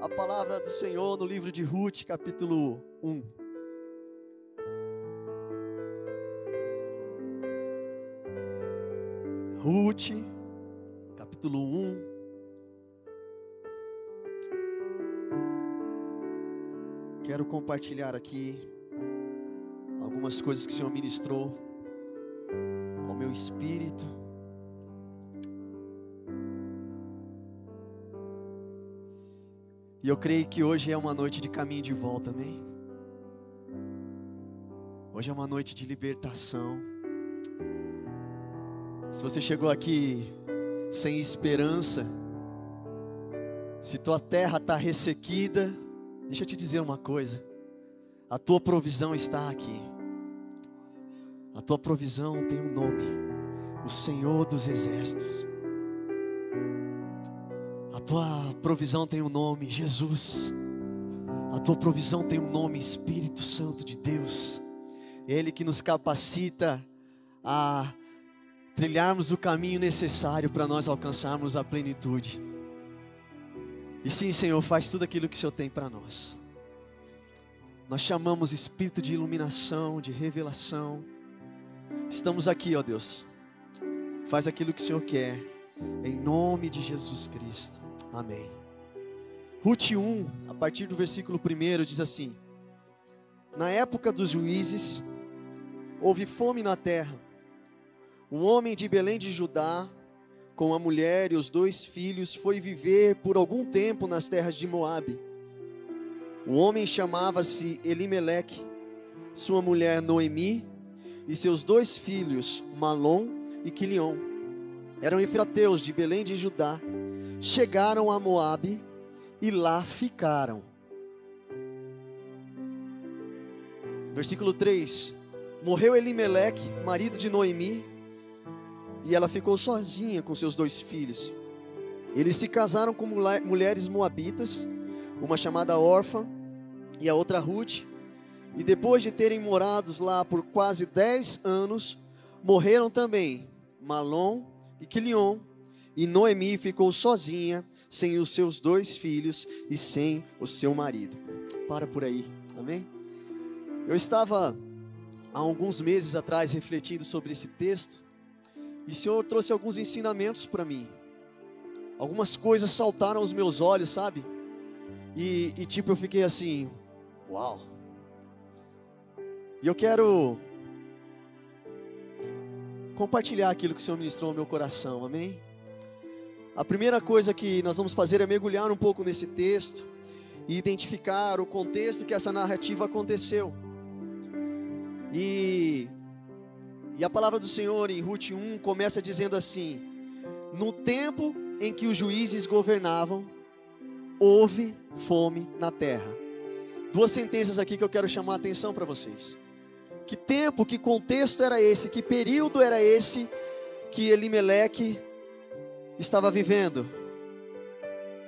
a palavra do Senhor no livro de Ruth, capítulo 1. Ruth, capítulo 1. Quero compartilhar aqui algumas coisas que o Senhor ministrou ao meu espírito. E eu creio que hoje é uma noite de caminho de volta, amém? Hoje é uma noite de libertação. Se você chegou aqui sem esperança, se tua terra está ressequida, deixa eu te dizer uma coisa: a tua provisão está aqui. A tua provisão tem um nome: o Senhor dos Exércitos. A tua provisão tem um nome: Jesus. A tua provisão tem um nome: Espírito Santo de Deus. Ele que nos capacita a trilharmos o caminho necessário para nós alcançarmos a plenitude. E sim, Senhor, faz tudo aquilo que o Senhor tem para nós. Nós chamamos espírito de iluminação, de revelação. Estamos aqui, ó Deus. Faz aquilo que o Senhor quer, em nome de Jesus Cristo. Amém. Ruth 1, a partir do versículo 1, diz assim: Na época dos juízes, houve fome na terra. Um homem de Belém de Judá, com a mulher e os dois filhos, foi viver por algum tempo nas terras de Moabe. O homem chamava-se Elimeleque, sua mulher Noemi e seus dois filhos, Malom e Quilion. Eram efrateus de Belém de Judá. Chegaram a Moabe e lá ficaram. Versículo 3: Morreu Elimeleque, marido de Noemi, e ela ficou sozinha com seus dois filhos. Eles se casaram com mulheres moabitas, uma chamada órfã e a outra Ruth. E depois de terem morados lá por quase dez anos, morreram também Malom e Quilion. E Noemi ficou sozinha, sem os seus dois filhos e sem o seu marido. Para por aí, amém? Eu estava há alguns meses atrás refletindo sobre esse texto e o Senhor trouxe alguns ensinamentos para mim. Algumas coisas saltaram aos meus olhos, sabe? E, e tipo, eu fiquei assim, uau. E eu quero compartilhar aquilo que o Senhor ministrou ao meu coração, amém? A primeira coisa que nós vamos fazer é mergulhar um pouco nesse texto e identificar o contexto que essa narrativa aconteceu. E e a palavra do Senhor em Ruth 1 começa dizendo assim: No tempo em que os juízes governavam, houve fome na terra. Duas sentenças aqui que eu quero chamar a atenção para vocês. Que tempo, que contexto era esse? Que período era esse que Elimeleque estava vivendo?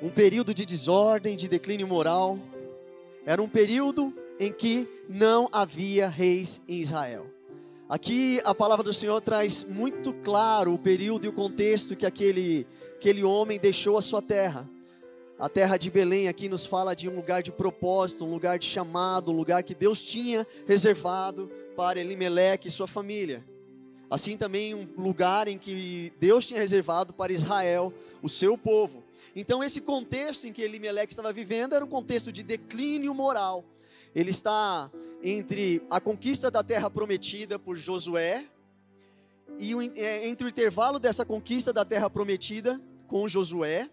Um período de desordem, de declínio moral. Era um período em que não havia reis em Israel. Aqui a palavra do Senhor traz muito claro o período e o contexto que aquele, aquele homem deixou a sua terra. A terra de Belém aqui nos fala de um lugar de propósito, um lugar de chamado, um lugar que Deus tinha reservado para Elimeleque e sua família. Assim também um lugar em que Deus tinha reservado para Israel, o seu povo. Então esse contexto em que Elimeleque estava vivendo era um contexto de declínio moral, ele está entre a conquista da terra prometida por Josué e é, entre o intervalo dessa conquista da terra prometida com Josué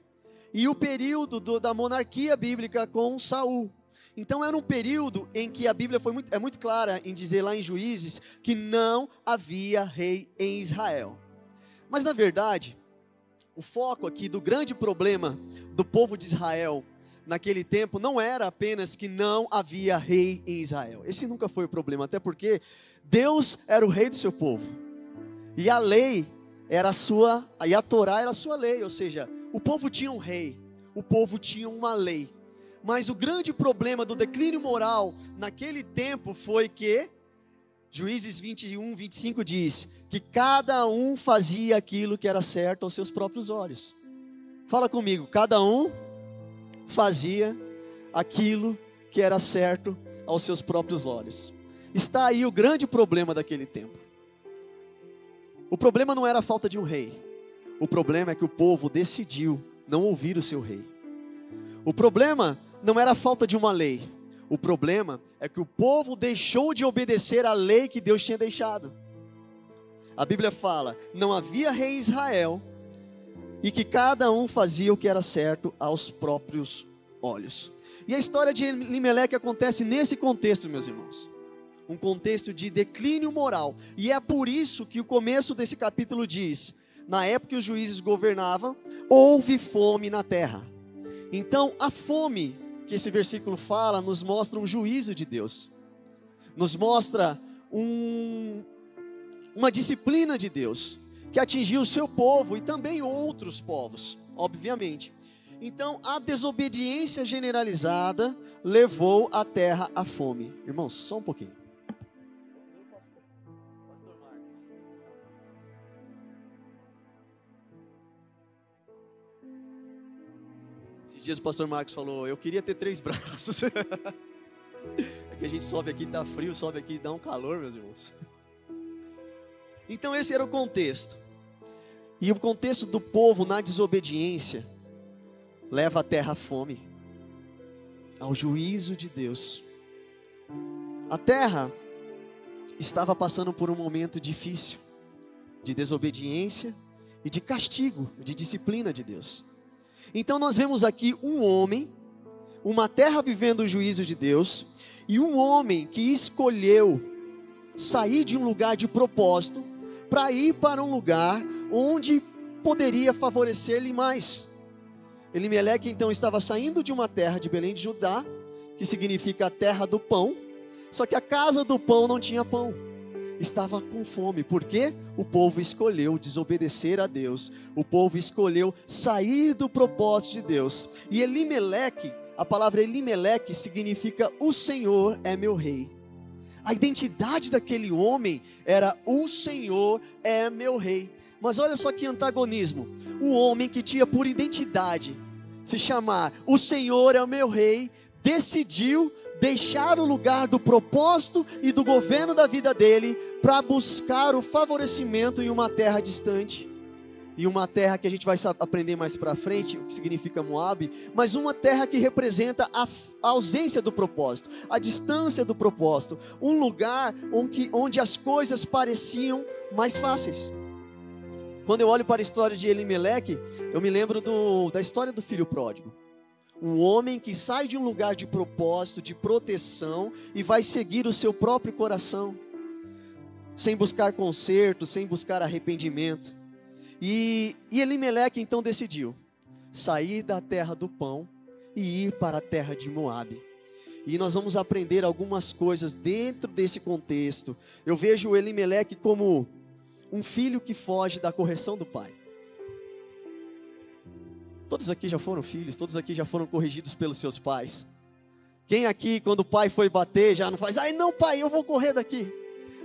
e o período do, da monarquia bíblica com Saul. Então era um período em que a Bíblia foi muito, é muito clara em dizer lá em Juízes que não havia rei em Israel. Mas na verdade, o foco aqui do grande problema do povo de Israel naquele tempo não era apenas que não havia rei em Israel. Esse nunca foi o problema, até porque Deus era o rei do seu povo. E a lei era a sua, e a Torá era a sua lei, ou seja, o povo tinha um rei, o povo tinha uma lei. Mas o grande problema do declínio moral naquele tempo foi que Juízes 21, 25 diz que cada um fazia aquilo que era certo aos seus próprios olhos. Fala comigo, cada um fazia aquilo que era certo aos seus próprios olhos. Está aí o grande problema daquele tempo. O problema não era a falta de um rei. O problema é que o povo decidiu não ouvir o seu rei. O problema não era falta de uma lei. O problema é que o povo deixou de obedecer a lei que Deus tinha deixado. A Bíblia fala: não havia rei Israel, e que cada um fazia o que era certo aos próprios olhos. E a história de Elimelec acontece nesse contexto, meus irmãos. Um contexto de declínio moral. E é por isso que o começo desse capítulo diz: na época que os juízes governavam, houve fome na terra. Então, a fome que esse versículo fala nos mostra um juízo de Deus, nos mostra um, uma disciplina de Deus que atingiu o seu povo e também outros povos, obviamente. Então, a desobediência generalizada levou a terra à fome. Irmãos, só um pouquinho. Esses dias o pastor Marcos falou: Eu queria ter três braços. é que a gente sobe aqui, tá frio, sobe aqui, dá um calor, meus irmãos. Então, esse era o contexto. E o contexto do povo na desobediência leva a terra à fome, ao juízo de Deus. A terra estava passando por um momento difícil de desobediência e de castigo, de disciplina de Deus. Então nós vemos aqui um homem, uma terra vivendo o juízo de Deus, e um homem que escolheu sair de um lugar de propósito para ir para um lugar onde poderia favorecer-lhe mais. Elimeleque então estava saindo de uma terra de Belém de Judá, que significa a terra do pão, só que a casa do pão não tinha pão. Estava com fome, porque o povo escolheu desobedecer a Deus, o povo escolheu sair do propósito de Deus. E Elimeleque, a palavra Elimeleque significa o Senhor é meu rei. A identidade daquele homem era: O Senhor é meu rei. Mas olha só que antagonismo. O homem que tinha por identidade se chamar O Senhor é o meu rei, decidiu deixar o lugar do propósito e do governo da vida dele para buscar o favorecimento em uma terra distante e uma terra que a gente vai aprender mais para frente, o que significa Moab, mas uma terra que representa a, a, ausência do propósito, a distância do propósito, um lugar onde, onde as coisas pareciam mais fáceis. Quando eu olho para a história de Elimelec, eu me lembro do, da história do filho pródigo. Um homem que sai de um lugar de propósito, de proteção e vai seguir o seu próprio coração, sem buscar conserto, sem buscar arrependimento. E, e então decidiu sair da terra do pão e ir para a terra de Moabe. E nós vamos aprender algumas coisas dentro desse contexto. Eu vejo Elimeleque como um filho que foge da correção do pai. Todos aqui já foram filhos, todos aqui já foram corrigidos pelos seus pais. Quem aqui, quando o pai foi bater, já não faz, ai não, pai, eu vou correr daqui.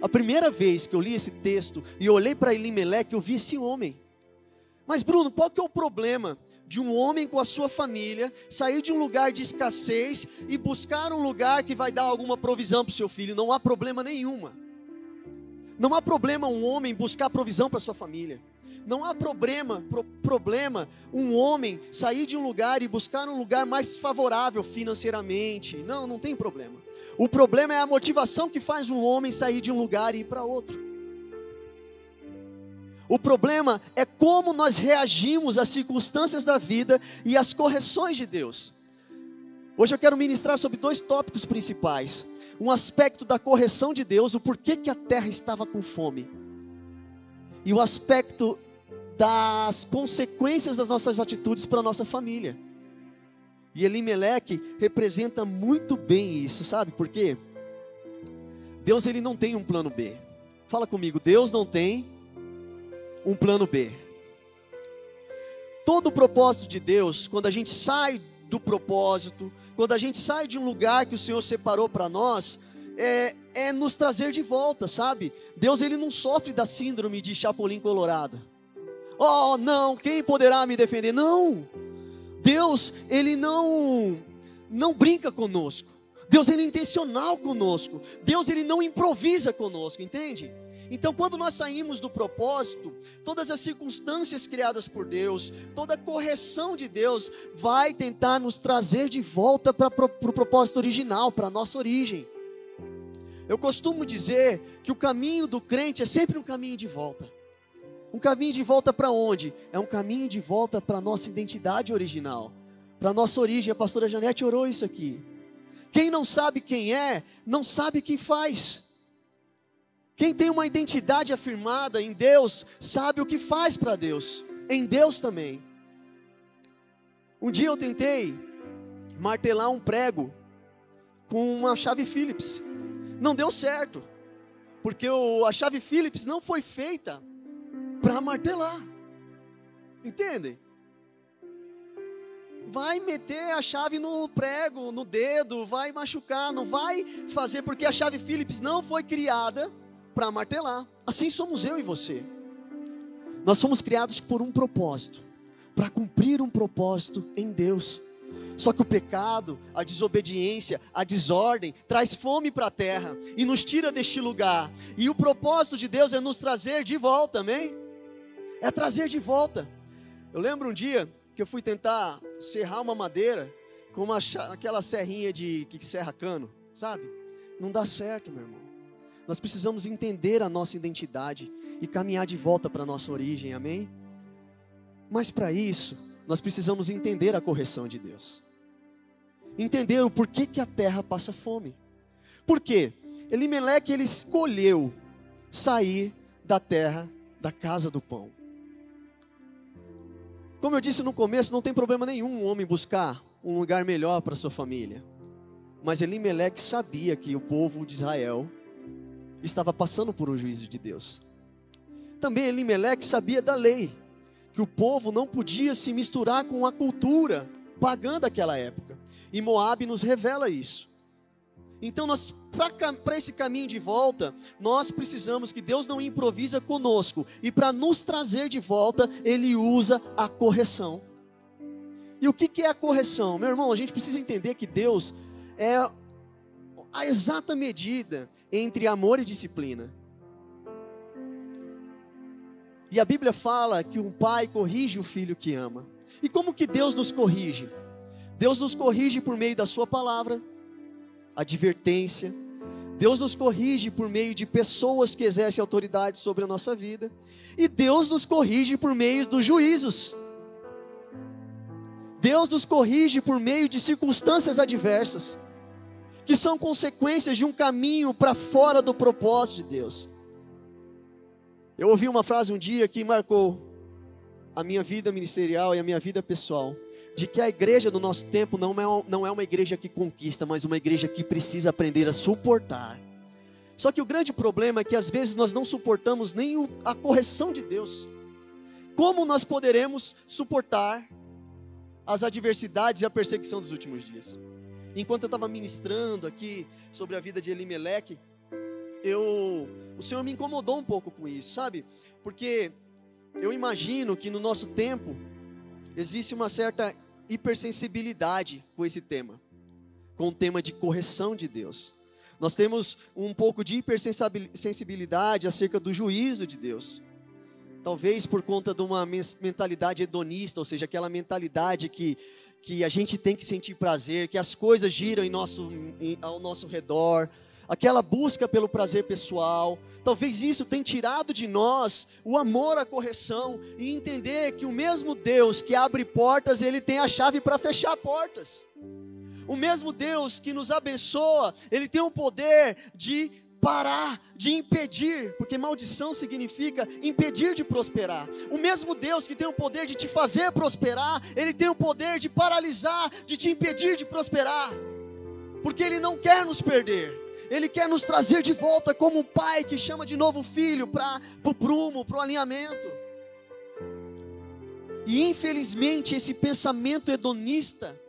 A primeira vez que eu li esse texto e olhei para Elimeleque, eu vi esse homem. Mas Bruno, qual que é o problema de um homem com a sua família sair de um lugar de escassez e buscar um lugar que vai dar alguma provisão para o seu filho? Não há problema nenhuma. Não há problema um homem buscar provisão para sua família. Não há problema, pro, problema um homem sair de um lugar e buscar um lugar mais favorável financeiramente. Não, não tem problema. O problema é a motivação que faz um homem sair de um lugar e ir para outro. O problema é como nós reagimos às circunstâncias da vida e às correções de Deus. Hoje eu quero ministrar sobre dois tópicos principais: um aspecto da correção de Deus, o porquê que a terra estava com fome, e o aspecto das consequências das nossas atitudes para a nossa família. E Elimeleque representa muito bem isso, sabe por quê? Deus ele não tem um plano B. Fala comigo, Deus não tem um plano B. Todo o propósito de Deus, quando a gente sai do propósito, quando a gente sai de um lugar que o Senhor separou para nós, é, é, nos trazer de volta, sabe? Deus ele não sofre da síndrome de Chapolin Colorado. Oh, não, quem poderá me defender? Não. Deus, ele não não brinca conosco. Deus ele é intencional conosco. Deus ele não improvisa conosco, entende? Então, quando nós saímos do propósito, todas as circunstâncias criadas por Deus, toda a correção de Deus, vai tentar nos trazer de volta para o propósito original, para a nossa origem. Eu costumo dizer que o caminho do crente é sempre um caminho de volta. Um caminho de volta para onde? É um caminho de volta para a nossa identidade original, para a nossa origem. A pastora Janete orou isso aqui. Quem não sabe quem é, não sabe quem faz. Quem tem uma identidade afirmada em Deus, sabe o que faz para Deus, em Deus também. Um dia eu tentei martelar um prego com uma chave Phillips. Não deu certo, porque o, a chave Phillips não foi feita para martelar. Entendem? Vai meter a chave no prego, no dedo, vai machucar, não vai fazer, porque a chave Phillips não foi criada para martelar. Assim somos eu e você. Nós somos criados por um propósito, para cumprir um propósito em Deus. Só que o pecado, a desobediência, a desordem traz fome para a terra e nos tira deste lugar. E o propósito de Deus é nos trazer de volta, amém? É trazer de volta. Eu lembro um dia que eu fui tentar serrar uma madeira com uma, aquela serrinha de que serra cano, sabe? Não dá certo, meu irmão. Nós precisamos entender a nossa identidade e caminhar de volta para a nossa origem, amém? Mas para isso, nós precisamos entender a correção de Deus. Entender o porquê que a terra passa fome. Por quê? Elimeleque ele escolheu sair da terra da casa do pão. Como eu disse no começo, não tem problema nenhum um homem buscar um lugar melhor para sua família. Mas Elimelec sabia que o povo de Israel estava passando por um juízo de Deus. Também Elimelec sabia da lei, que o povo não podia se misturar com a cultura pagã daquela época. E Moabe nos revela isso. Então, para esse caminho de volta, nós precisamos que Deus não improvisa conosco. E para nos trazer de volta, Ele usa a correção. E o que, que é a correção? Meu irmão, a gente precisa entender que Deus é a exata medida entre amor e disciplina. E a Bíblia fala que um pai corrige o filho que ama. E como que Deus nos corrige? Deus nos corrige por meio da sua palavra, advertência. Deus nos corrige por meio de pessoas que exercem autoridade sobre a nossa vida. E Deus nos corrige por meio dos juízos. Deus nos corrige por meio de circunstâncias adversas, que são consequências de um caminho para fora do propósito de Deus. Eu ouvi uma frase um dia que marcou a minha vida ministerial e a minha vida pessoal de que a igreja do nosso tempo não é, não é uma igreja que conquista, mas uma igreja que precisa aprender a suportar. Só que o grande problema é que às vezes nós não suportamos nem a correção de Deus. Como nós poderemos suportar as adversidades e a perseguição dos últimos dias? Enquanto eu estava ministrando aqui sobre a vida de Elimelec, eu, o Senhor me incomodou um pouco com isso, sabe? Porque eu imagino que no nosso tempo existe uma certa hipersensibilidade com esse tema, com o tema de correção de Deus. Nós temos um pouco de hipersensibilidade acerca do juízo de Deus. Talvez por conta de uma mentalidade hedonista, ou seja, aquela mentalidade que, que a gente tem que sentir prazer, que as coisas giram em nosso, em, ao nosso redor, aquela busca pelo prazer pessoal. Talvez isso tenha tirado de nós o amor à correção e entender que o mesmo Deus que abre portas, ele tem a chave para fechar portas. O mesmo Deus que nos abençoa, ele tem o poder de parar de impedir, porque maldição significa impedir de prosperar. O mesmo Deus que tem o poder de te fazer prosperar, ele tem o poder de paralisar, de te impedir de prosperar, porque ele não quer nos perder. Ele quer nos trazer de volta como um pai que chama de novo filho para o prumo, para o alinhamento. E infelizmente esse pensamento hedonista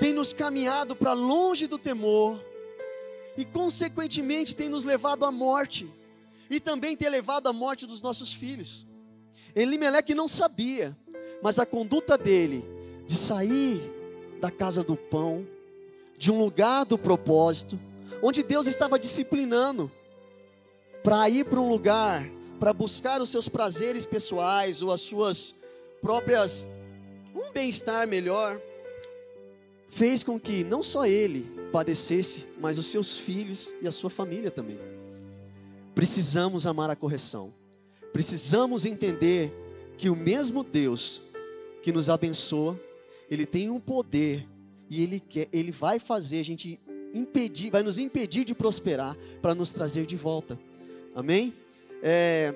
tem nos caminhado para longe do temor e consequentemente tem nos levado à morte e também tem levado à morte dos nossos filhos. Elimeleque não sabia, mas a conduta dele de sair da casa do pão, de um lugar do propósito, onde Deus estava disciplinando, para ir para um lugar, para buscar os seus prazeres pessoais ou as suas próprias, um bem-estar melhor, fez com que não só ele padecesse, mas os seus filhos e a sua família também. Precisamos amar a correção. Precisamos entender que o mesmo Deus que nos abençoa, ele tem um poder e ele quer, ele vai fazer a gente impedir, vai nos impedir de prosperar para nos trazer de volta. Amém? É,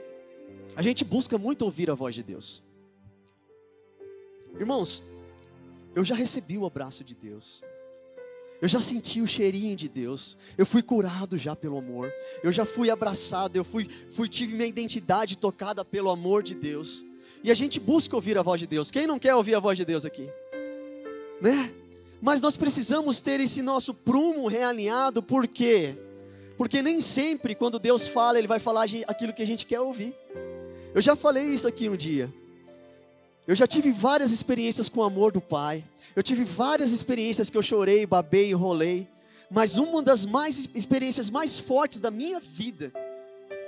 a gente busca muito ouvir a voz de Deus. Irmãos, eu já recebi o abraço de Deus. Eu já senti o cheirinho de Deus. Eu fui curado já pelo amor. Eu já fui abraçado. Eu fui, fui tive minha identidade tocada pelo amor de Deus. E a gente busca ouvir a voz de Deus. Quem não quer ouvir a voz de Deus aqui? Né? Mas nós precisamos ter esse nosso prumo realinhado, por quê? Porque nem sempre, quando Deus fala, Ele vai falar aquilo que a gente quer ouvir. Eu já falei isso aqui um dia. Eu já tive várias experiências com o amor do Pai. Eu tive várias experiências que eu chorei, babei, enrolei. Mas uma das mais experiências mais fortes da minha vida,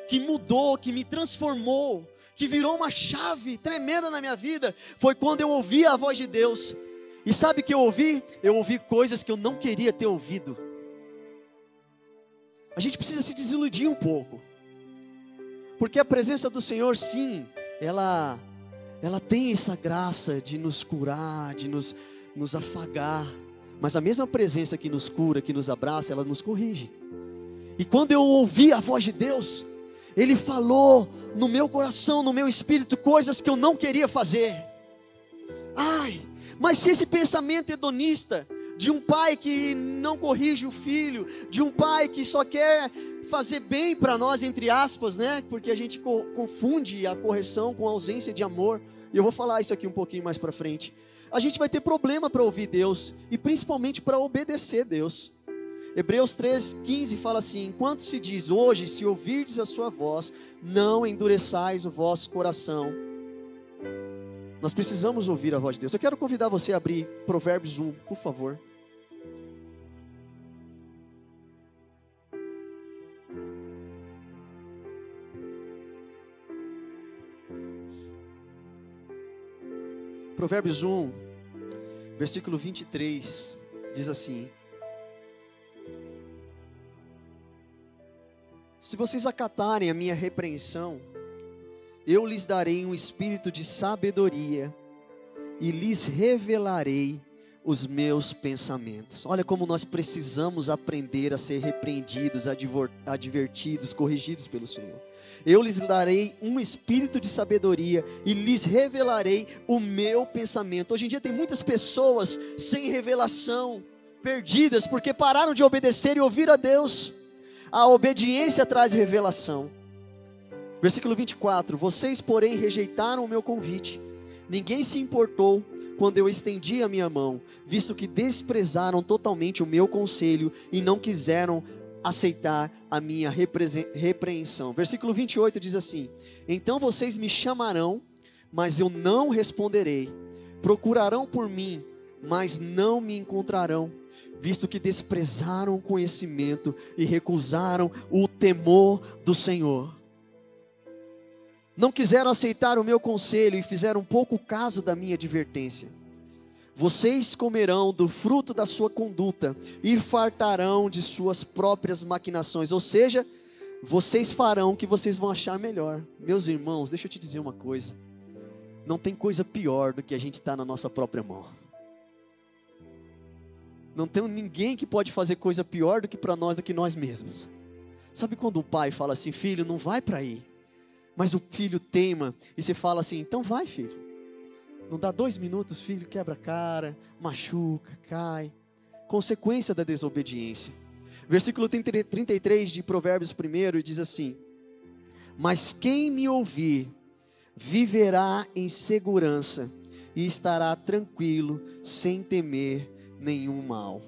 que mudou, que me transformou, que virou uma chave tremenda na minha vida, foi quando eu ouvi a voz de Deus. E sabe o que eu ouvi? Eu ouvi coisas que eu não queria ter ouvido. A gente precisa se desiludir um pouco. Porque a presença do Senhor, sim, ela ela tem essa graça de nos curar, de nos, nos afagar. Mas a mesma presença que nos cura, que nos abraça, ela nos corrige. E quando eu ouvi a voz de Deus, Ele falou no meu coração, no meu espírito, coisas que eu não queria fazer. Ai, mas se esse pensamento hedonista, de um pai que não corrige o filho, de um pai que só quer fazer bem para nós, entre aspas, né? Porque a gente co confunde a correção com a ausência de amor. E eu vou falar isso aqui um pouquinho mais para frente. A gente vai ter problema para ouvir Deus e principalmente para obedecer Deus. Hebreus 3,15 fala assim: Enquanto se diz hoje, se ouvirdes a sua voz, não endureçais o vosso coração. Nós precisamos ouvir a voz de Deus. Eu quero convidar você a abrir Provérbios 1, por favor. Provérbios 1, versículo 23, diz assim: Se vocês acatarem a minha repreensão, eu lhes darei um espírito de sabedoria e lhes revelarei os meus pensamentos. Olha como nós precisamos aprender a ser repreendidos, advertidos, corrigidos pelo Senhor. Eu lhes darei um espírito de sabedoria e lhes revelarei o meu pensamento. Hoje em dia tem muitas pessoas sem revelação, perdidas, porque pararam de obedecer e ouvir a Deus. A obediência traz revelação. Versículo 24: Vocês, porém, rejeitaram o meu convite, ninguém se importou quando eu estendi a minha mão, visto que desprezaram totalmente o meu conselho e não quiseram aceitar a minha repreensão. Versículo 28 diz assim: Então vocês me chamarão, mas eu não responderei. Procurarão por mim, mas não me encontrarão, visto que desprezaram o conhecimento e recusaram o temor do Senhor. Não quiseram aceitar o meu conselho e fizeram pouco caso da minha advertência. Vocês comerão do fruto da sua conduta e fartarão de suas próprias maquinações, ou seja, vocês farão o que vocês vão achar melhor. Meus irmãos, deixa eu te dizer uma coisa: não tem coisa pior do que a gente estar tá na nossa própria mão. Não tem ninguém que pode fazer coisa pior do que para nós do que nós mesmos. Sabe quando o pai fala assim, filho, não vai para aí? Mas o filho teima e você fala assim, então vai, filho. Não dá dois minutos, filho quebra a cara, machuca, cai. Consequência da desobediência. Versículo 33 de Provérbios 1 diz assim: Mas quem me ouvir viverá em segurança e estará tranquilo, sem temer nenhum mal.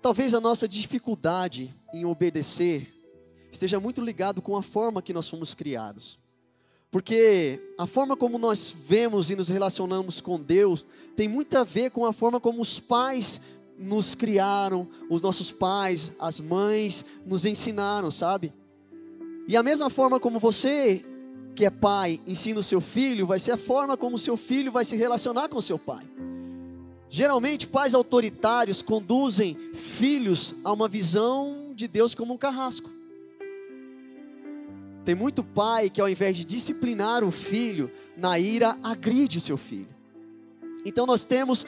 Talvez a nossa dificuldade em obedecer esteja muito ligado com a forma que nós fomos criados. Porque a forma como nós vemos e nos relacionamos com Deus tem muito a ver com a forma como os pais nos criaram, os nossos pais, as mães nos ensinaram, sabe? E a mesma forma como você, que é pai, ensina o seu filho, vai ser a forma como o seu filho vai se relacionar com o seu pai. Geralmente, pais autoritários conduzem filhos a uma visão de Deus como um carrasco. Tem muito pai que, ao invés de disciplinar o filho, na ira agride o seu filho. Então, nós temos,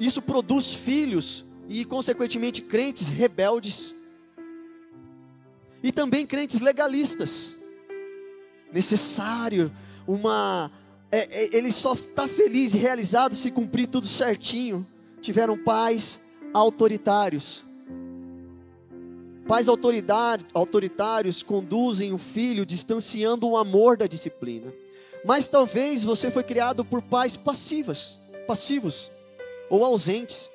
isso produz filhos e, consequentemente, crentes rebeldes e também crentes legalistas. Necessário uma. É, é, ele só está feliz e realizado se cumprir tudo certinho. Tiveram pais autoritários Pais autoritários conduzem o filho distanciando o amor da disciplina. Mas talvez você foi criado por pais passivas, passivos ou ausentes.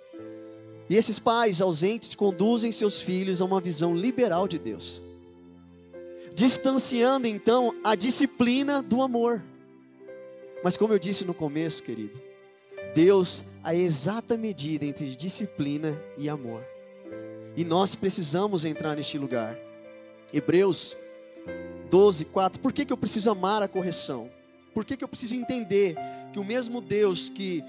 E esses pais ausentes conduzem seus filhos a uma visão liberal de Deus. Distanciando então a disciplina do amor. Mas como eu disse no começo, querido, Deus a exata medida entre disciplina e amor. E nós precisamos entrar neste lugar. Hebreus 12, 4. Por que, que eu preciso amar a correção? Por que, que eu preciso entender que o mesmo Deus que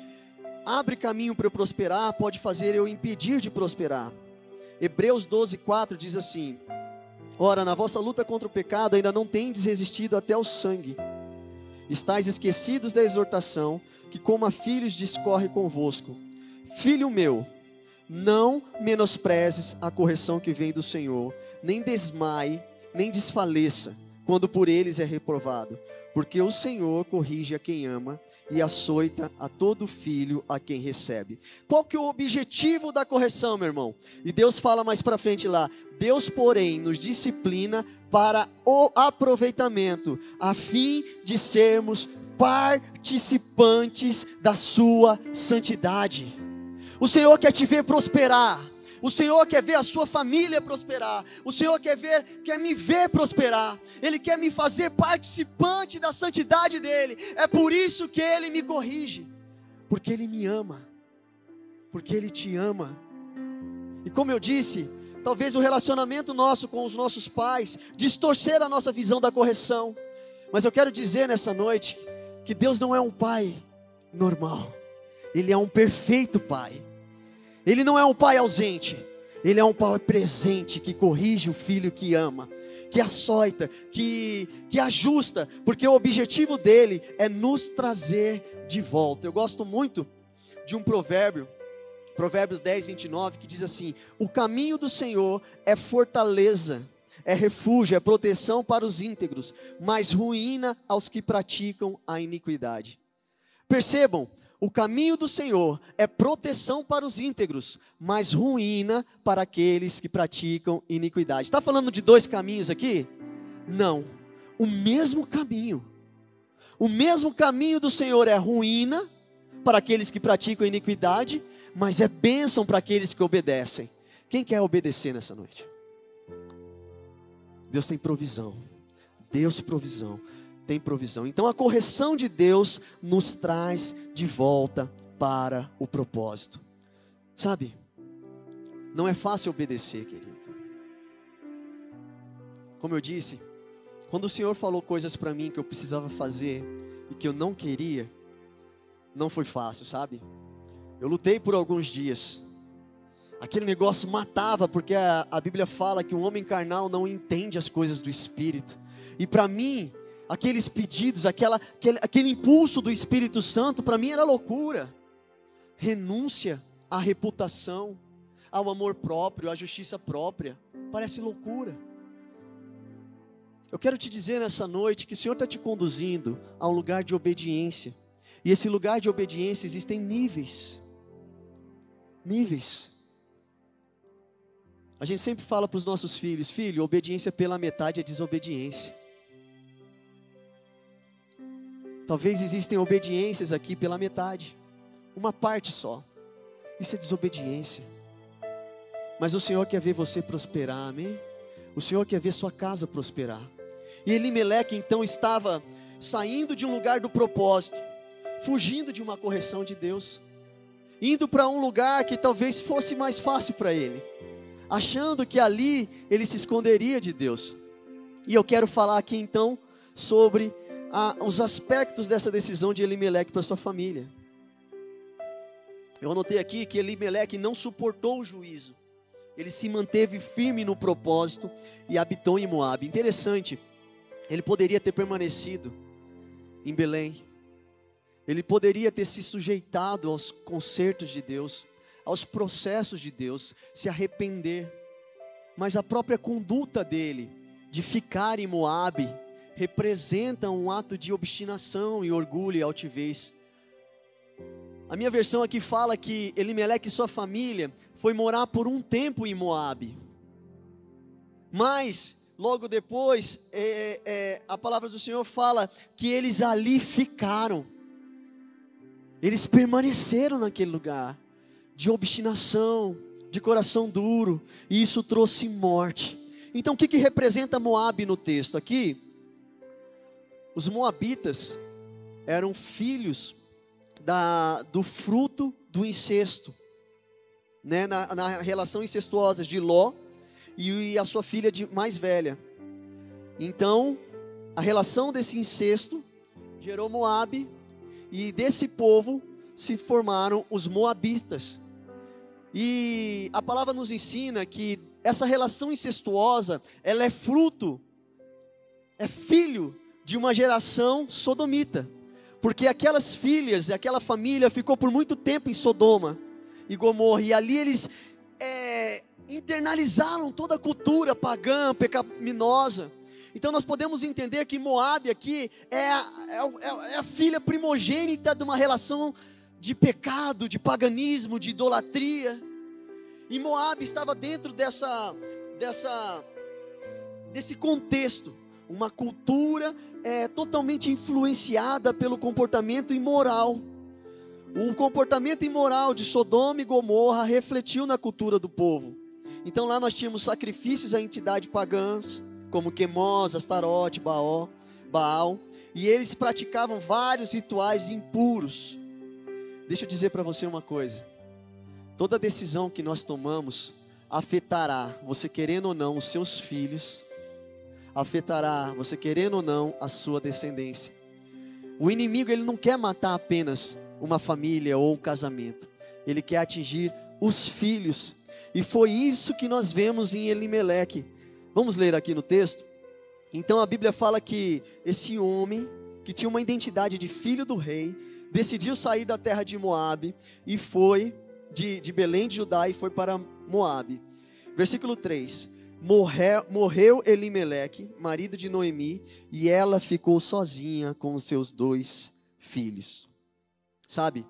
abre caminho para eu prosperar pode fazer eu impedir de prosperar? Hebreus 12, 4 diz assim: Ora, na vossa luta contra o pecado ainda não tendes resistido até o sangue. Estais esquecidos da exortação que, como a filhos, discorre convosco. Filho meu, não menosprezes a correção que vem do Senhor, nem desmaie, nem desfaleça, quando por eles é reprovado, porque o Senhor corrige a quem ama e açoita a todo filho a quem recebe. Qual que é o objetivo da correção, meu irmão? E Deus fala mais para frente lá: Deus, porém, nos disciplina para o aproveitamento, a fim de sermos participantes da sua santidade. O Senhor quer te ver prosperar. O Senhor quer ver a sua família prosperar. O Senhor quer ver, quer me ver prosperar. Ele quer me fazer participante da santidade dele. É por isso que ele me corrige, porque ele me ama. Porque ele te ama. E como eu disse, talvez o relacionamento nosso com os nossos pais distorcer a nossa visão da correção. Mas eu quero dizer nessa noite que Deus não é um pai normal. Ele é um perfeito pai. Ele não é um pai ausente. Ele é um pai presente que corrige o filho que ama, que açoita, que, que ajusta, porque o objetivo dele é nos trazer de volta. Eu gosto muito de um provérbio, Provérbios 10, 29, que diz assim: O caminho do Senhor é fortaleza, é refúgio, é proteção para os íntegros, mas ruína aos que praticam a iniquidade. Percebam, o caminho do Senhor é proteção para os íntegros, mas ruína para aqueles que praticam iniquidade. Está falando de dois caminhos aqui? Não. O mesmo caminho. O mesmo caminho do Senhor é ruína para aqueles que praticam iniquidade, mas é bênção para aqueles que obedecem. Quem quer obedecer nessa noite? Deus tem provisão. Deus provisão tem provisão. Então a correção de Deus nos traz de volta para o propósito. Sabe? Não é fácil obedecer, querido. Como eu disse, quando o Senhor falou coisas para mim que eu precisava fazer e que eu não queria, não foi fácil, sabe? Eu lutei por alguns dias. Aquele negócio matava, porque a, a Bíblia fala que um homem carnal não entende as coisas do Espírito. E para mim, aqueles pedidos, aquela, aquele, aquele impulso do Espírito Santo, para mim era loucura. Renúncia à reputação, ao amor próprio, à justiça própria, parece loucura. Eu quero te dizer nessa noite que o Senhor está te conduzindo a um lugar de obediência. E esse lugar de obediência existem níveis. Níveis. A gente sempre fala para os nossos filhos: filho, obediência pela metade é desobediência. Talvez existem obediências aqui pela metade, uma parte só. Isso é desobediência. Mas o Senhor quer ver você prosperar, amém? O Senhor quer ver sua casa prosperar. E Elimeleque então estava saindo de um lugar do propósito, fugindo de uma correção de Deus, indo para um lugar que talvez fosse mais fácil para ele, achando que ali ele se esconderia de Deus. E eu quero falar aqui então sobre a, os aspectos dessa decisão de Elimeleque para sua família. Eu anotei aqui que Elimeleque não suportou o juízo. Ele se manteve firme no propósito e habitou em Moab. Interessante, ele poderia ter permanecido em Belém. Ele poderia ter se sujeitado aos concertos de Deus, aos processos de Deus, se arrepender. Mas a própria conduta dele de ficar em Moabe representa um ato de obstinação e orgulho e altivez. A minha versão aqui fala que Elimeleque e sua família foi morar por um tempo em Moabe. Mas logo depois, é, é, a palavra do Senhor fala que eles ali ficaram, eles permaneceram naquele lugar, de obstinação, de coração duro, e isso trouxe morte. Então, o que, que representa Moab no texto aqui? Os moabitas eram filhos da, do fruto do incesto, né, na, na relação incestuosa de Ló e a sua filha de mais velha. Então, a relação desse incesto gerou Moabe e desse povo se formaram os moabitas. E a palavra nos ensina que essa relação incestuosa, ela é fruto, é filho de uma geração sodomita. Porque aquelas filhas, aquela família ficou por muito tempo em Sodoma e Gomorra, e ali eles é, internalizaram toda a cultura pagã, pecaminosa. Então nós podemos entender que Moab aqui é a, é, é a filha primogênita de uma relação de pecado, de paganismo, de idolatria. E Moab estava dentro dessa, dessa, desse contexto, uma cultura é, totalmente influenciada pelo comportamento imoral. O comportamento imoral de Sodoma e Gomorra refletiu na cultura do povo. Então lá nós tínhamos sacrifícios a entidades pagãs, como Quemos, Astarote, Baal, Baal, e eles praticavam vários rituais impuros. Deixa eu dizer para você uma coisa. Toda decisão que nós tomamos afetará, você querendo ou não, os seus filhos, afetará, você querendo ou não, a sua descendência. O inimigo ele não quer matar apenas uma família ou um casamento. Ele quer atingir os filhos e foi isso que nós vemos em Elimeleque. Vamos ler aqui no texto? Então a Bíblia fala que esse homem, que tinha uma identidade de filho do rei, decidiu sair da terra de Moabe e foi de, de Belém de Judá e foi para Moabe. Versículo 3: Morreu, morreu Elimeleque, marido de Noemi, e ela ficou sozinha com os seus dois filhos. Sabe,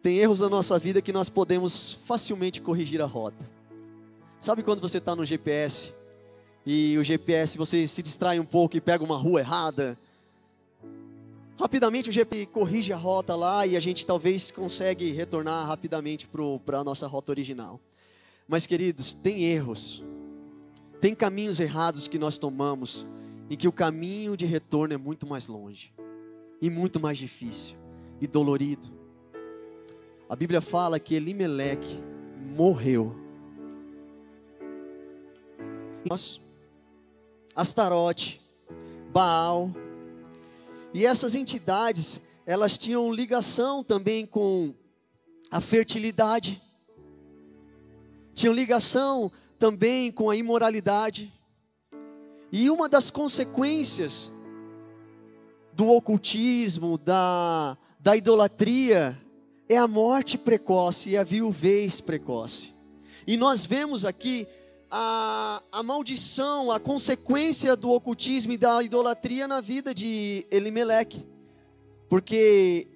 tem erros na nossa vida que nós podemos facilmente corrigir a rota. Sabe quando você está no GPS e o GPS você se distrai um pouco e pega uma rua errada? Rapidamente o GPS corrige a rota lá e a gente talvez consegue retornar rapidamente para a nossa rota original. Mas queridos, tem erros, tem caminhos errados que nós tomamos em que o caminho de retorno é muito mais longe e muito mais difícil e dolorido. A Bíblia fala que Elimeleque morreu. Nós, Astarote, Baal, e essas entidades, elas tinham ligação também com a fertilidade, tinham ligação também com a imoralidade. E uma das consequências do ocultismo, da, da idolatria, é a morte precoce e a viuvez precoce. E nós vemos aqui a, a maldição, a consequência do ocultismo e da idolatria na vida de Elimeleque, porque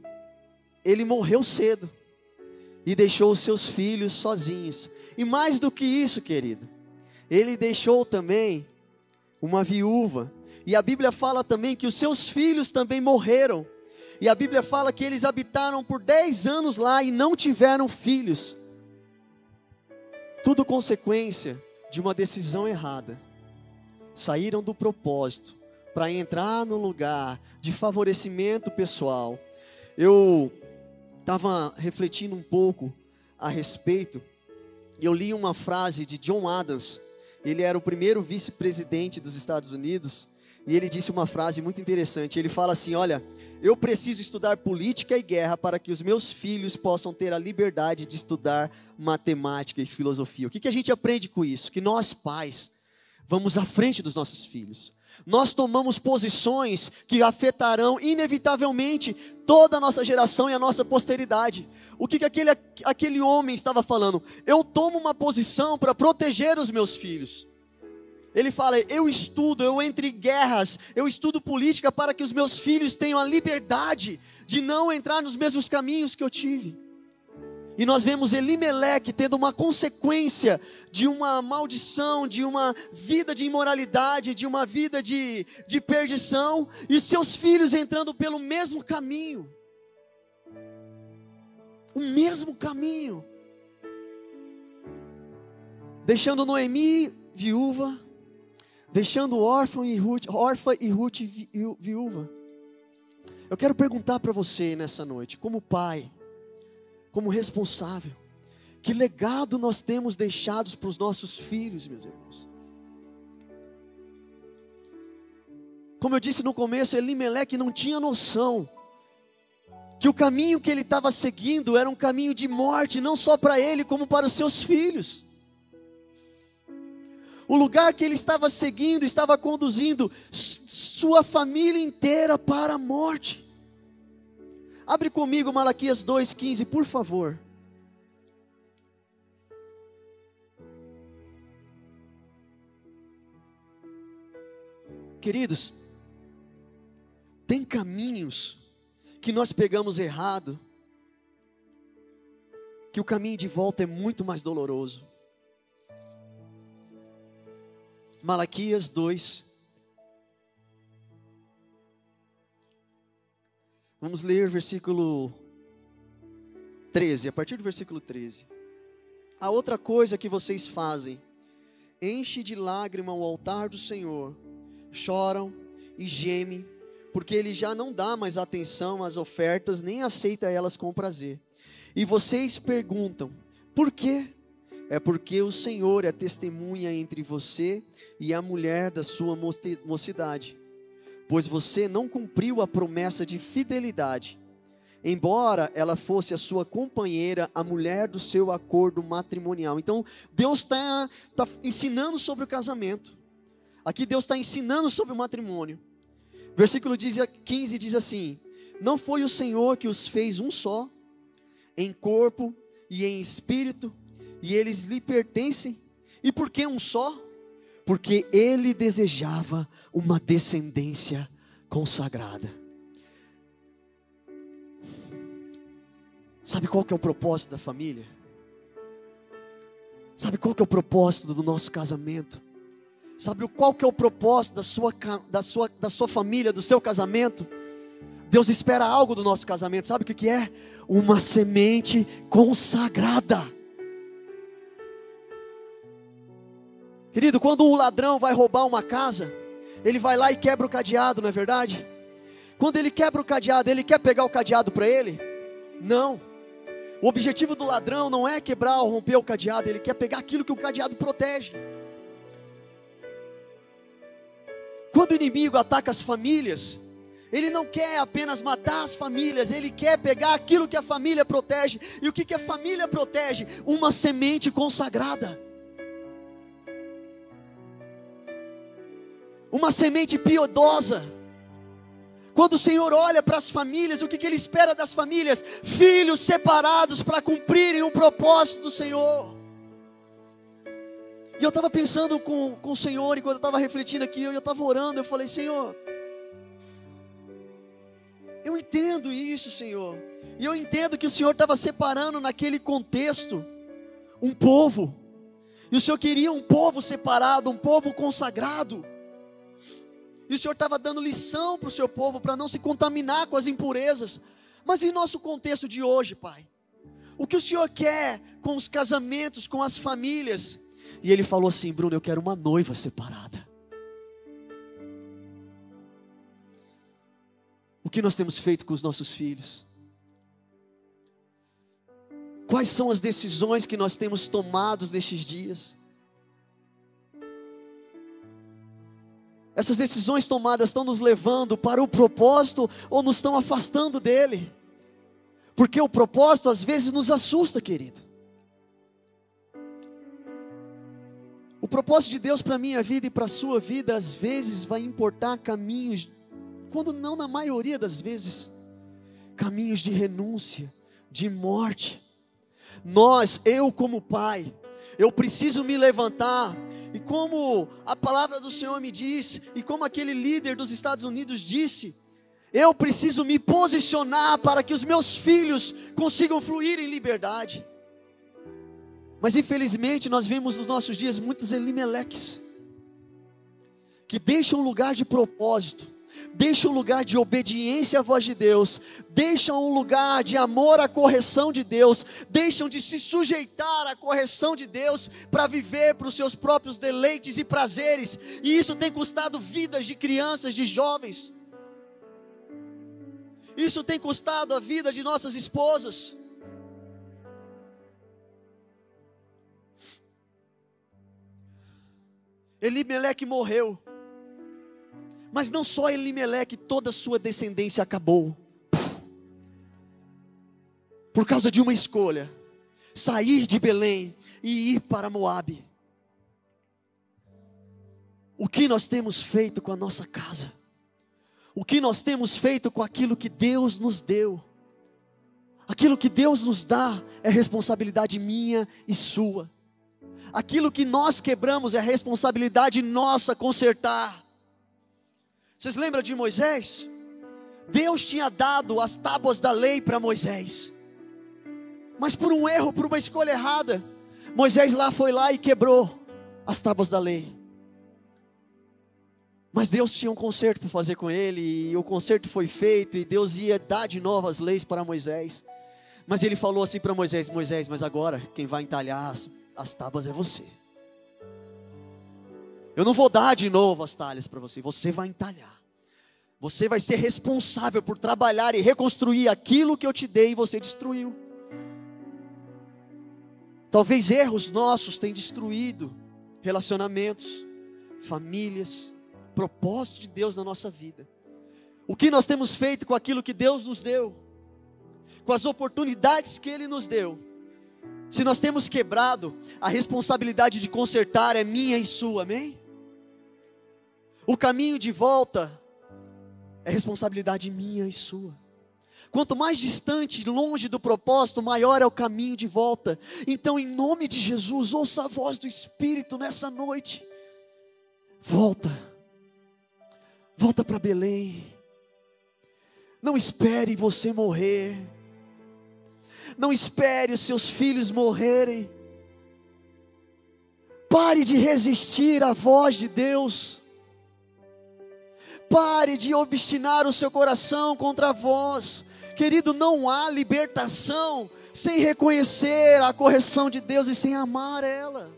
ele morreu cedo e deixou os seus filhos sozinhos. E mais do que isso, querido, ele deixou também uma viúva. E a Bíblia fala também que os seus filhos também morreram. E a Bíblia fala que eles habitaram por 10 anos lá e não tiveram filhos. Tudo consequência de uma decisão errada. Saíram do propósito para entrar no lugar de favorecimento pessoal. Eu estava refletindo um pouco a respeito, e eu li uma frase de John Adams. Ele era o primeiro vice-presidente dos Estados Unidos, e ele disse uma frase muito interessante. Ele fala assim: Olha, eu preciso estudar política e guerra para que os meus filhos possam ter a liberdade de estudar matemática e filosofia. O que, que a gente aprende com isso? Que nós, pais, vamos à frente dos nossos filhos. Nós tomamos posições que afetarão inevitavelmente toda a nossa geração e a nossa posteridade. O que, que aquele, aquele homem estava falando? Eu tomo uma posição para proteger os meus filhos. Ele fala: Eu estudo, eu entro em guerras, eu estudo política para que os meus filhos tenham a liberdade de não entrar nos mesmos caminhos que eu tive. E nós vemos Elimeleque tendo uma consequência de uma maldição, de uma vida de imoralidade, de uma vida de, de perdição, e seus filhos entrando pelo mesmo caminho. O mesmo caminho. Deixando Noemi viúva, deixando órfão e Ruth, órfã e Ruth viúva. Eu quero perguntar para você nessa noite, como pai, como responsável, que legado nós temos deixados para os nossos filhos, meus irmãos? Como eu disse no começo, Elimeleque não tinha noção que o caminho que ele estava seguindo era um caminho de morte, não só para ele, como para os seus filhos. O lugar que ele estava seguindo estava conduzindo sua família inteira para a morte. Abre comigo Malaquias 2,15, por favor. Queridos, tem caminhos que nós pegamos errado, que o caminho de volta é muito mais doloroso. Malaquias 2. Vamos ler versículo 13, a partir do versículo 13. A outra coisa que vocês fazem, enche de lágrima o altar do Senhor, choram e gemem, porque ele já não dá mais atenção às ofertas, nem aceita elas com prazer. E vocês perguntam: por quê? é porque o Senhor é testemunha entre você e a mulher da sua mocidade, pois você não cumpriu a promessa de fidelidade, embora ela fosse a sua companheira, a mulher do seu acordo matrimonial. Então, Deus está tá ensinando sobre o casamento, aqui Deus está ensinando sobre o matrimônio. Versículo 15 diz assim: Não foi o Senhor que os fez um só, em corpo e em espírito, e eles lhe pertencem. E por que um só? Porque ele desejava uma descendência consagrada. Sabe qual que é o propósito da família? Sabe qual que é o propósito do nosso casamento? Sabe qual que é o propósito da sua, da sua, da sua família, do seu casamento? Deus espera algo do nosso casamento, sabe o que, que é? Uma semente consagrada. Querido, quando um ladrão vai roubar uma casa, ele vai lá e quebra o cadeado, não é verdade? Quando ele quebra o cadeado, ele quer pegar o cadeado para ele? Não. O objetivo do ladrão não é quebrar ou romper o cadeado, ele quer pegar aquilo que o cadeado protege. Quando o inimigo ataca as famílias, ele não quer apenas matar as famílias, ele quer pegar aquilo que a família protege. E o que, que a família protege? Uma semente consagrada. Uma semente piedosa. Quando o Senhor olha para as famílias, o que, que Ele espera das famílias? Filhos separados para cumprirem o propósito do Senhor. E eu estava pensando com, com o Senhor, e quando eu estava refletindo aqui, eu estava orando, eu falei, Senhor, eu entendo isso, Senhor. E eu entendo que o Senhor estava separando naquele contexto um povo. E o Senhor queria um povo separado, um povo consagrado. E o Senhor estava dando lição para o seu povo para não se contaminar com as impurezas. Mas em nosso contexto de hoje, Pai, o que o Senhor quer com os casamentos, com as famílias? E ele falou assim: Bruno, eu quero uma noiva separada. O que nós temos feito com os nossos filhos? Quais são as decisões que nós temos tomado nestes dias? Essas decisões tomadas estão nos levando para o propósito ou nos estão afastando dele? Porque o propósito às vezes nos assusta, querido. O propósito de Deus para a minha vida e para a sua vida, às vezes vai importar caminhos, quando não na maioria das vezes, caminhos de renúncia, de morte nós, eu como pai, eu preciso me levantar, e como a palavra do Senhor me diz, e como aquele líder dos Estados Unidos disse, eu preciso me posicionar para que os meus filhos consigam fluir em liberdade. Mas infelizmente nós vemos nos nossos dias muitos Elimeleques que deixam um lugar de propósito deixa um lugar de obediência à voz de Deus, deixam um lugar de amor à correção de Deus, deixam de se sujeitar à correção de Deus para viver para os seus próprios deleites e prazeres, e isso tem custado vidas de crianças, de jovens. Isso tem custado a vida de nossas esposas. Elimeleque morreu. Mas não só Elimeleque, toda a sua descendência acabou. Por causa de uma escolha: sair de Belém e ir para Moabe. O que nós temos feito com a nossa casa? O que nós temos feito com aquilo que Deus nos deu? Aquilo que Deus nos dá é responsabilidade minha e sua. Aquilo que nós quebramos é responsabilidade nossa consertar. Vocês lembram de Moisés? Deus tinha dado as tábuas da lei para Moisés, mas por um erro, por uma escolha errada, Moisés lá foi lá e quebrou as tábuas da lei. Mas Deus tinha um conserto para fazer com ele, e o conserto foi feito, e Deus ia dar de novo as leis para Moisés. Mas ele falou assim para Moisés: Moisés, mas agora quem vai entalhar as, as tábuas é você. Eu não vou dar de novo as talhas para você, você vai entalhar. Você vai ser responsável por trabalhar e reconstruir aquilo que eu te dei e você destruiu. Talvez erros nossos tenham destruído relacionamentos, famílias, propósito de Deus na nossa vida. O que nós temos feito com aquilo que Deus nos deu, com as oportunidades que Ele nos deu. Se nós temos quebrado, a responsabilidade de consertar é minha e sua, amém? O caminho de volta é responsabilidade minha e sua. Quanto mais distante, longe do propósito, maior é o caminho de volta. Então, em nome de Jesus, ouça a voz do Espírito nessa noite. Volta, volta para Belém. Não espere você morrer. Não espere os seus filhos morrerem. Pare de resistir à voz de Deus. Pare de obstinar o seu coração contra vós. Querido, não há libertação sem reconhecer a correção de Deus e sem amar ela.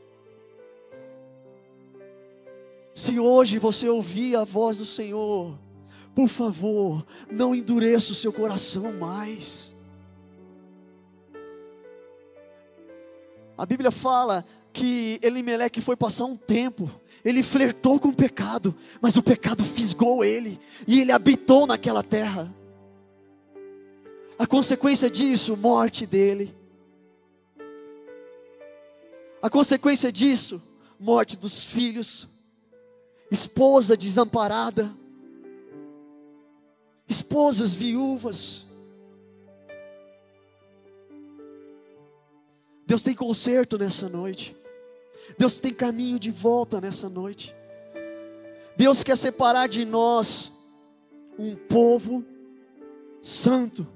Se hoje você ouvir a voz do Senhor, por favor, não endureça o seu coração mais. A Bíblia fala que Elimeleque foi passar um tempo, ele flertou com o pecado, mas o pecado fisgou ele, e ele habitou naquela terra. A consequência disso, morte dele. A consequência disso, morte dos filhos, esposa desamparada, esposas viúvas. Deus tem conserto nessa noite. Deus tem caminho de volta nessa noite. Deus quer separar de nós um povo santo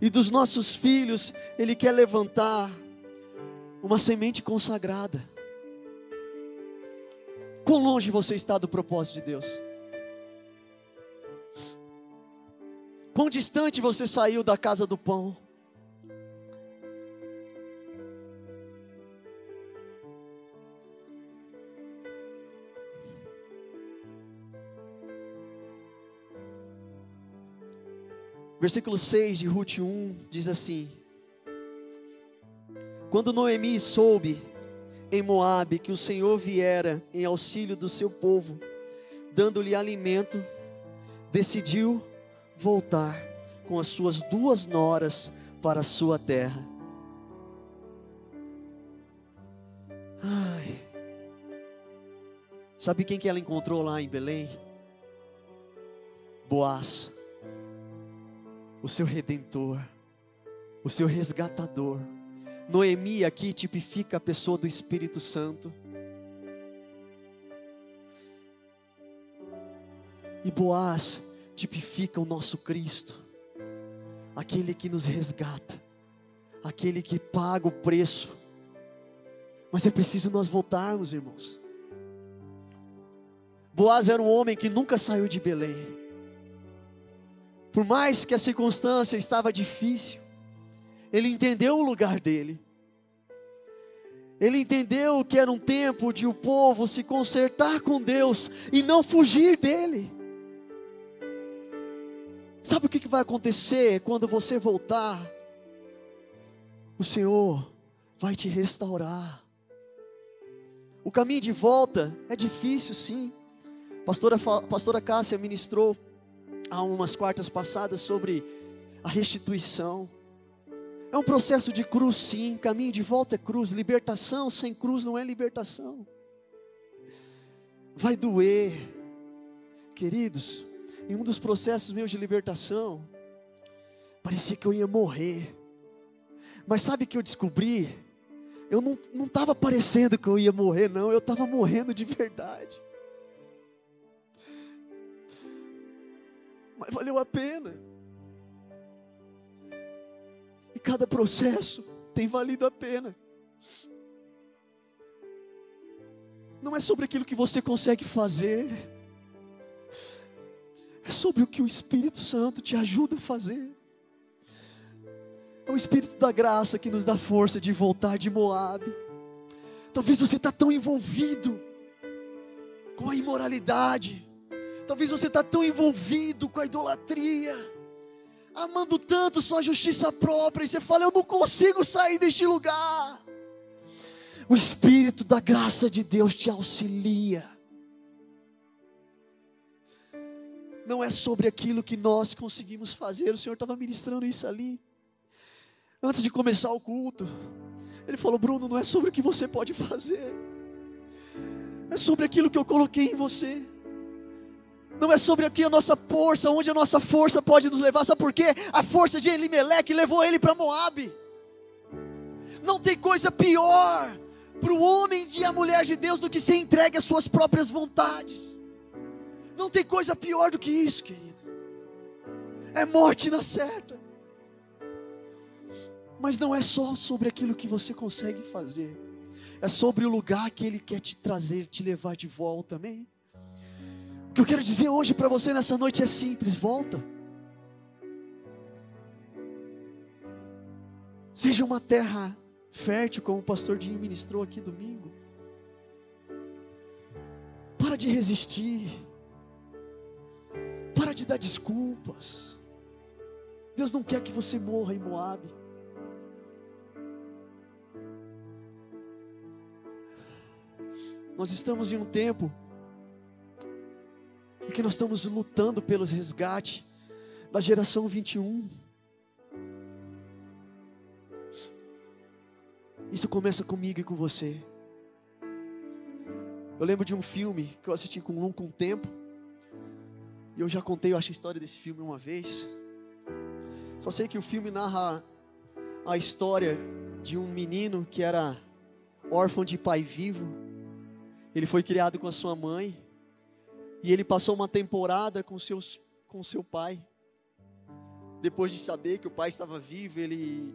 e dos nossos filhos, Ele quer levantar uma semente consagrada. Quão longe você está do propósito de Deus? Quão distante você saiu da casa do pão? Versículo 6 de Ruth 1 diz assim: Quando Noemi soube em Moabe que o Senhor viera em auxílio do seu povo, dando-lhe alimento, decidiu voltar com as suas duas noras para a sua terra. Ai. Sabe quem que ela encontrou lá em Belém? Boaz o seu redentor, o seu resgatador. Noemi aqui tipifica a pessoa do Espírito Santo. E Boaz tipifica o nosso Cristo, aquele que nos resgata, aquele que paga o preço. Mas é preciso nós voltarmos, irmãos. Boaz era um homem que nunca saiu de Belém. Por mais que a circunstância estava difícil, ele entendeu o lugar dele. Ele entendeu que era um tempo de o povo se consertar com Deus e não fugir dele. Sabe o que vai acontecer quando você voltar? O Senhor vai te restaurar. O caminho de volta é difícil, sim. Pastora, pastora Cássia ministrou há umas quartas passadas sobre a restituição. É um processo de cruz, sim. Caminho de volta é cruz. Libertação sem cruz não é libertação. Vai doer. Queridos, em um dos processos meus de libertação, parecia que eu ia morrer. Mas sabe que eu descobri? Eu não estava parecendo que eu ia morrer, não. Eu estava morrendo de verdade. Mas valeu a pena. E cada processo tem valido a pena. Não é sobre aquilo que você consegue fazer, é sobre o que o Espírito Santo te ajuda a fazer. É o Espírito da graça que nos dá força de voltar de Moab. Talvez você está tão envolvido com a imoralidade, Talvez você está tão envolvido com a idolatria, amando tanto sua justiça própria, e você fala: Eu não consigo sair deste lugar. O Espírito da graça de Deus te auxilia. Não é sobre aquilo que nós conseguimos fazer. O Senhor estava ministrando isso ali. Antes de começar o culto, Ele falou: Bruno, não é sobre o que você pode fazer, é sobre aquilo que eu coloquei em você. Não é sobre aqui a nossa força, onde a nossa força pode nos levar. Sabe por quê? A força de Elimeleque levou ele para Moab. Não tem coisa pior para o homem e a mulher de Deus do que ser entregue às suas próprias vontades. Não tem coisa pior do que isso, querido. É morte na certa. Mas não é só sobre aquilo que você consegue fazer. É sobre o lugar que Ele quer te trazer, te levar de volta, amém? Que eu quero dizer hoje para você nessa noite é simples: volta. Seja uma terra fértil, como o pastor Dinho ministrou aqui domingo. Para de resistir. Para de dar desculpas. Deus não quer que você morra em Moabe. Nós estamos em um tempo e que nós estamos lutando pelos resgates da geração 21. Isso começa comigo e com você. Eu lembro de um filme que eu assisti com um com tempo. E eu já contei, eu acho, a história desse filme uma vez. Só sei que o filme narra a história de um menino que era órfão de pai vivo Ele foi criado com a sua mãe. E ele passou uma temporada com, seus, com seu pai. Depois de saber que o pai estava vivo, ele,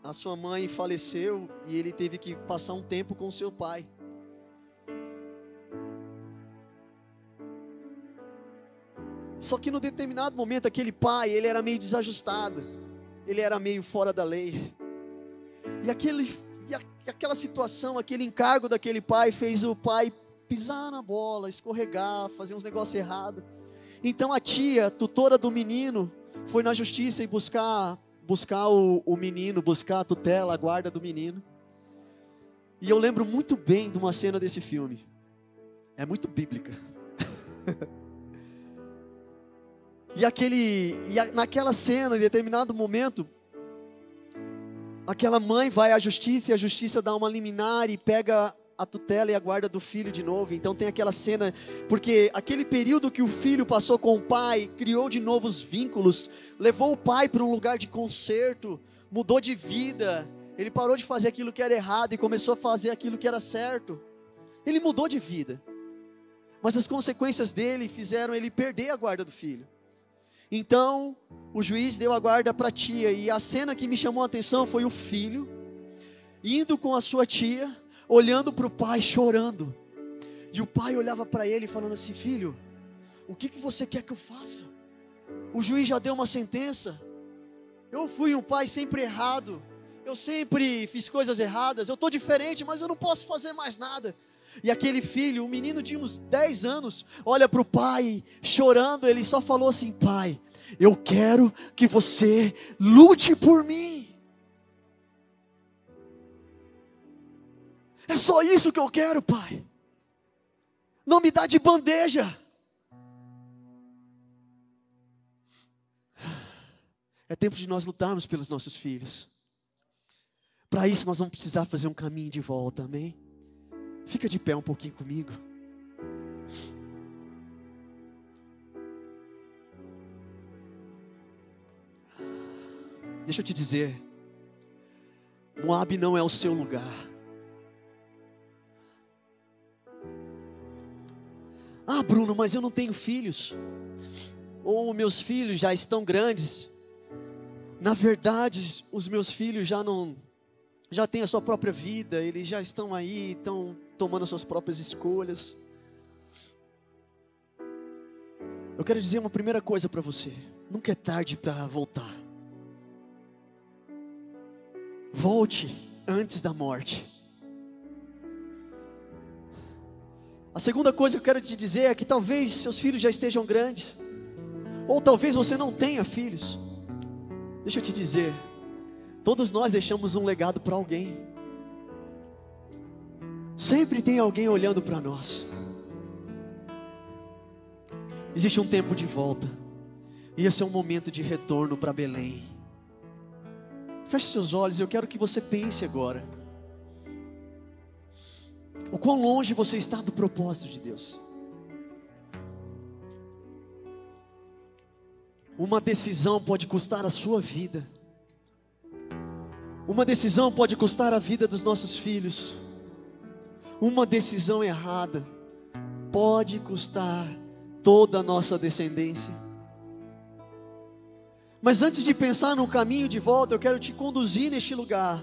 a sua mãe faleceu e ele teve que passar um tempo com seu pai. Só que no determinado momento aquele pai, ele era meio desajustado. Ele era meio fora da lei. E aquele e, aquela situação, aquele encargo daquele pai fez o pai pisar na bola, escorregar, fazer uns negócios errados. Então a tia, tutora do menino, foi na justiça e buscar buscar o, o menino, buscar a tutela, a guarda do menino. E eu lembro muito bem de uma cena desse filme. É muito bíblica. E aquele, e a, naquela cena, em determinado momento, aquela mãe vai à justiça e a justiça dá uma liminar e pega a tutela e a guarda do filho de novo. Então tem aquela cena, porque aquele período que o filho passou com o pai, criou de novos vínculos, levou o pai para um lugar de conserto, mudou de vida. Ele parou de fazer aquilo que era errado e começou a fazer aquilo que era certo. Ele mudou de vida. Mas as consequências dele fizeram ele perder a guarda do filho. Então, o juiz deu a guarda para a tia, e a cena que me chamou a atenção foi o filho indo com a sua tia, olhando para o pai, chorando. E o pai olhava para ele falando assim: Filho, o que, que você quer que eu faça? O juiz já deu uma sentença. Eu fui um pai sempre errado. Eu sempre fiz coisas erradas. Eu estou diferente, mas eu não posso fazer mais nada. E aquele filho, um menino de uns 10 anos, olha para o pai chorando. Ele só falou assim: Pai, eu quero que você lute por mim. É só isso que eu quero, pai. Não me dá de bandeja. É tempo de nós lutarmos pelos nossos filhos. Para isso, nós vamos precisar fazer um caminho de volta, amém? Fica de pé um pouquinho comigo. Deixa eu te dizer, Moab não é o seu lugar. Ah, Bruno, mas eu não tenho filhos. Ou meus filhos já estão grandes. Na verdade, os meus filhos já não já têm a sua própria vida, eles já estão aí, estão tomando as suas próprias escolhas. Eu quero dizer uma primeira coisa para você: nunca é tarde para voltar. Volte antes da morte. A segunda coisa que eu quero te dizer é que talvez seus filhos já estejam grandes, ou talvez você não tenha filhos. Deixa eu te dizer, todos nós deixamos um legado para alguém. Sempre tem alguém olhando para nós. Existe um tempo de volta, e esse é um momento de retorno para Belém. Feche seus olhos, eu quero que você pense agora o quão longe você está do propósito de Deus. Uma decisão pode custar a sua vida. Uma decisão pode custar a vida dos nossos filhos. Uma decisão errada pode custar toda a nossa descendência. Mas antes de pensar no caminho de volta, eu quero te conduzir neste lugar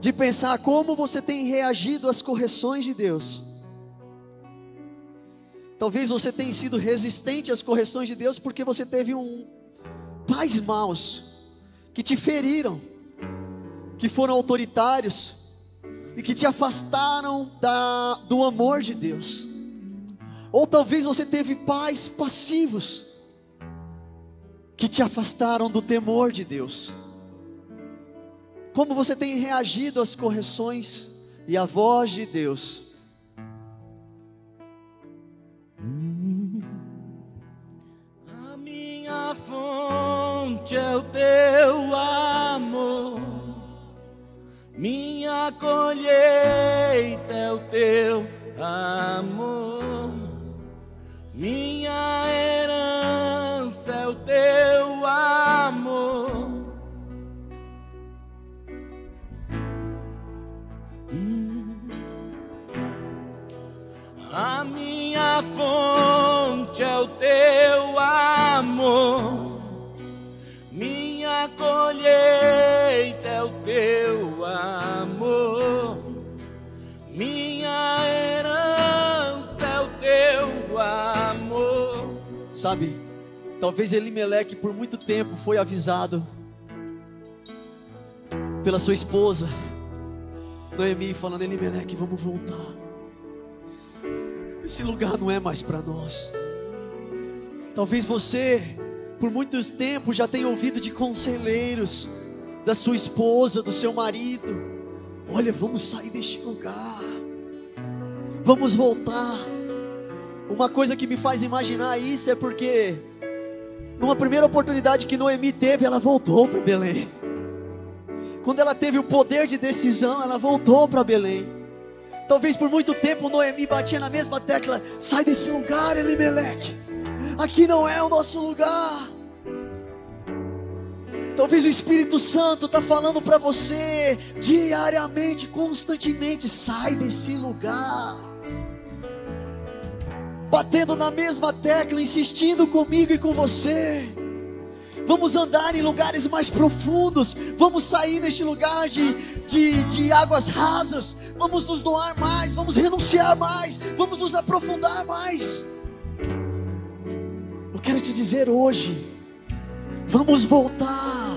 de pensar como você tem reagido às correções de Deus. Talvez você tenha sido resistente às correções de Deus porque você teve um pais maus que te feriram, que foram autoritários e que te afastaram da, do amor de Deus. Ou talvez você teve pais passivos que te afastaram do temor de Deus. Como você tem reagido às correções e à voz de Deus? A minha fonte é o teu amor, minha colheita é o teu amor, minha herança é o teu amor. Minha fonte é o teu amor, minha colheita é o teu amor, minha herança é o teu amor. Sabe, talvez Elimeleque por muito tempo foi avisado pela sua esposa, Noemi, falando: Elimeleque, vamos voltar. Esse lugar não é mais para nós. Talvez você, por muitos tempos, já tenha ouvido de conselheiros, da sua esposa, do seu marido: Olha, vamos sair deste lugar, vamos voltar. Uma coisa que me faz imaginar isso é porque, numa primeira oportunidade que Noemi teve, ela voltou para Belém. Quando ela teve o poder de decisão, ela voltou para Belém. Talvez por muito tempo Noemi batia na mesma tecla: sai desse lugar, Elimeleque. Aqui não é o nosso lugar. Talvez o Espírito Santo está falando para você diariamente, constantemente: sai desse lugar. Batendo na mesma tecla, insistindo comigo e com você vamos andar em lugares mais profundos, vamos sair neste lugar de, de, de águas rasas, vamos nos doar mais, vamos renunciar mais, vamos nos aprofundar mais. Eu quero te dizer hoje, vamos voltar,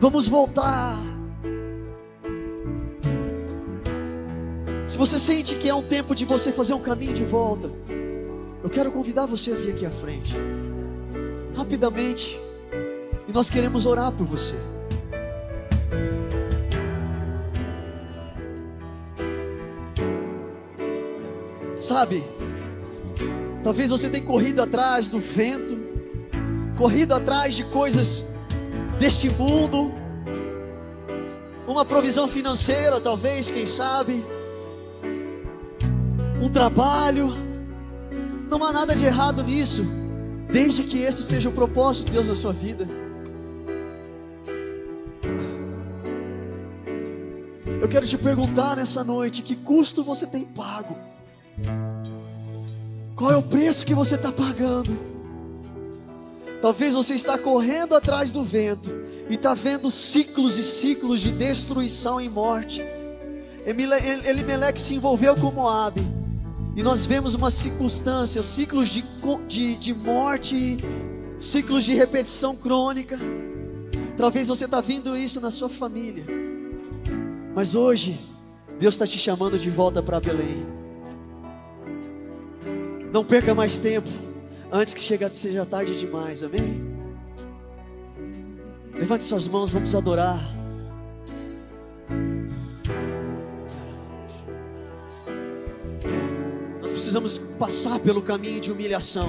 vamos voltar. Se você sente que é um tempo de você fazer um caminho de volta, eu quero convidar você a vir aqui à frente. Rapidamente, e nós queremos orar por você. Sabe, talvez você tenha corrido atrás do vento, corrido atrás de coisas deste mundo, uma provisão financeira, talvez, quem sabe, um trabalho, não há nada de errado nisso, desde que esse seja o propósito de Deus na sua vida. Eu quero te perguntar nessa noite: que custo você tem pago? Qual é o preço que você está pagando? Talvez você está correndo atrás do vento e está vendo ciclos e ciclos de destruição e morte. Elimeleque se envolveu com Moab e nós vemos uma circunstância, ciclos de, de, de morte, ciclos de repetição crônica. Talvez você está vendo isso na sua família. Mas hoje, Deus está te chamando de volta para Belém. Não perca mais tempo, antes que chegue, seja tarde demais, amém? Levante suas mãos, vamos adorar. Nós precisamos passar pelo caminho de humilhação.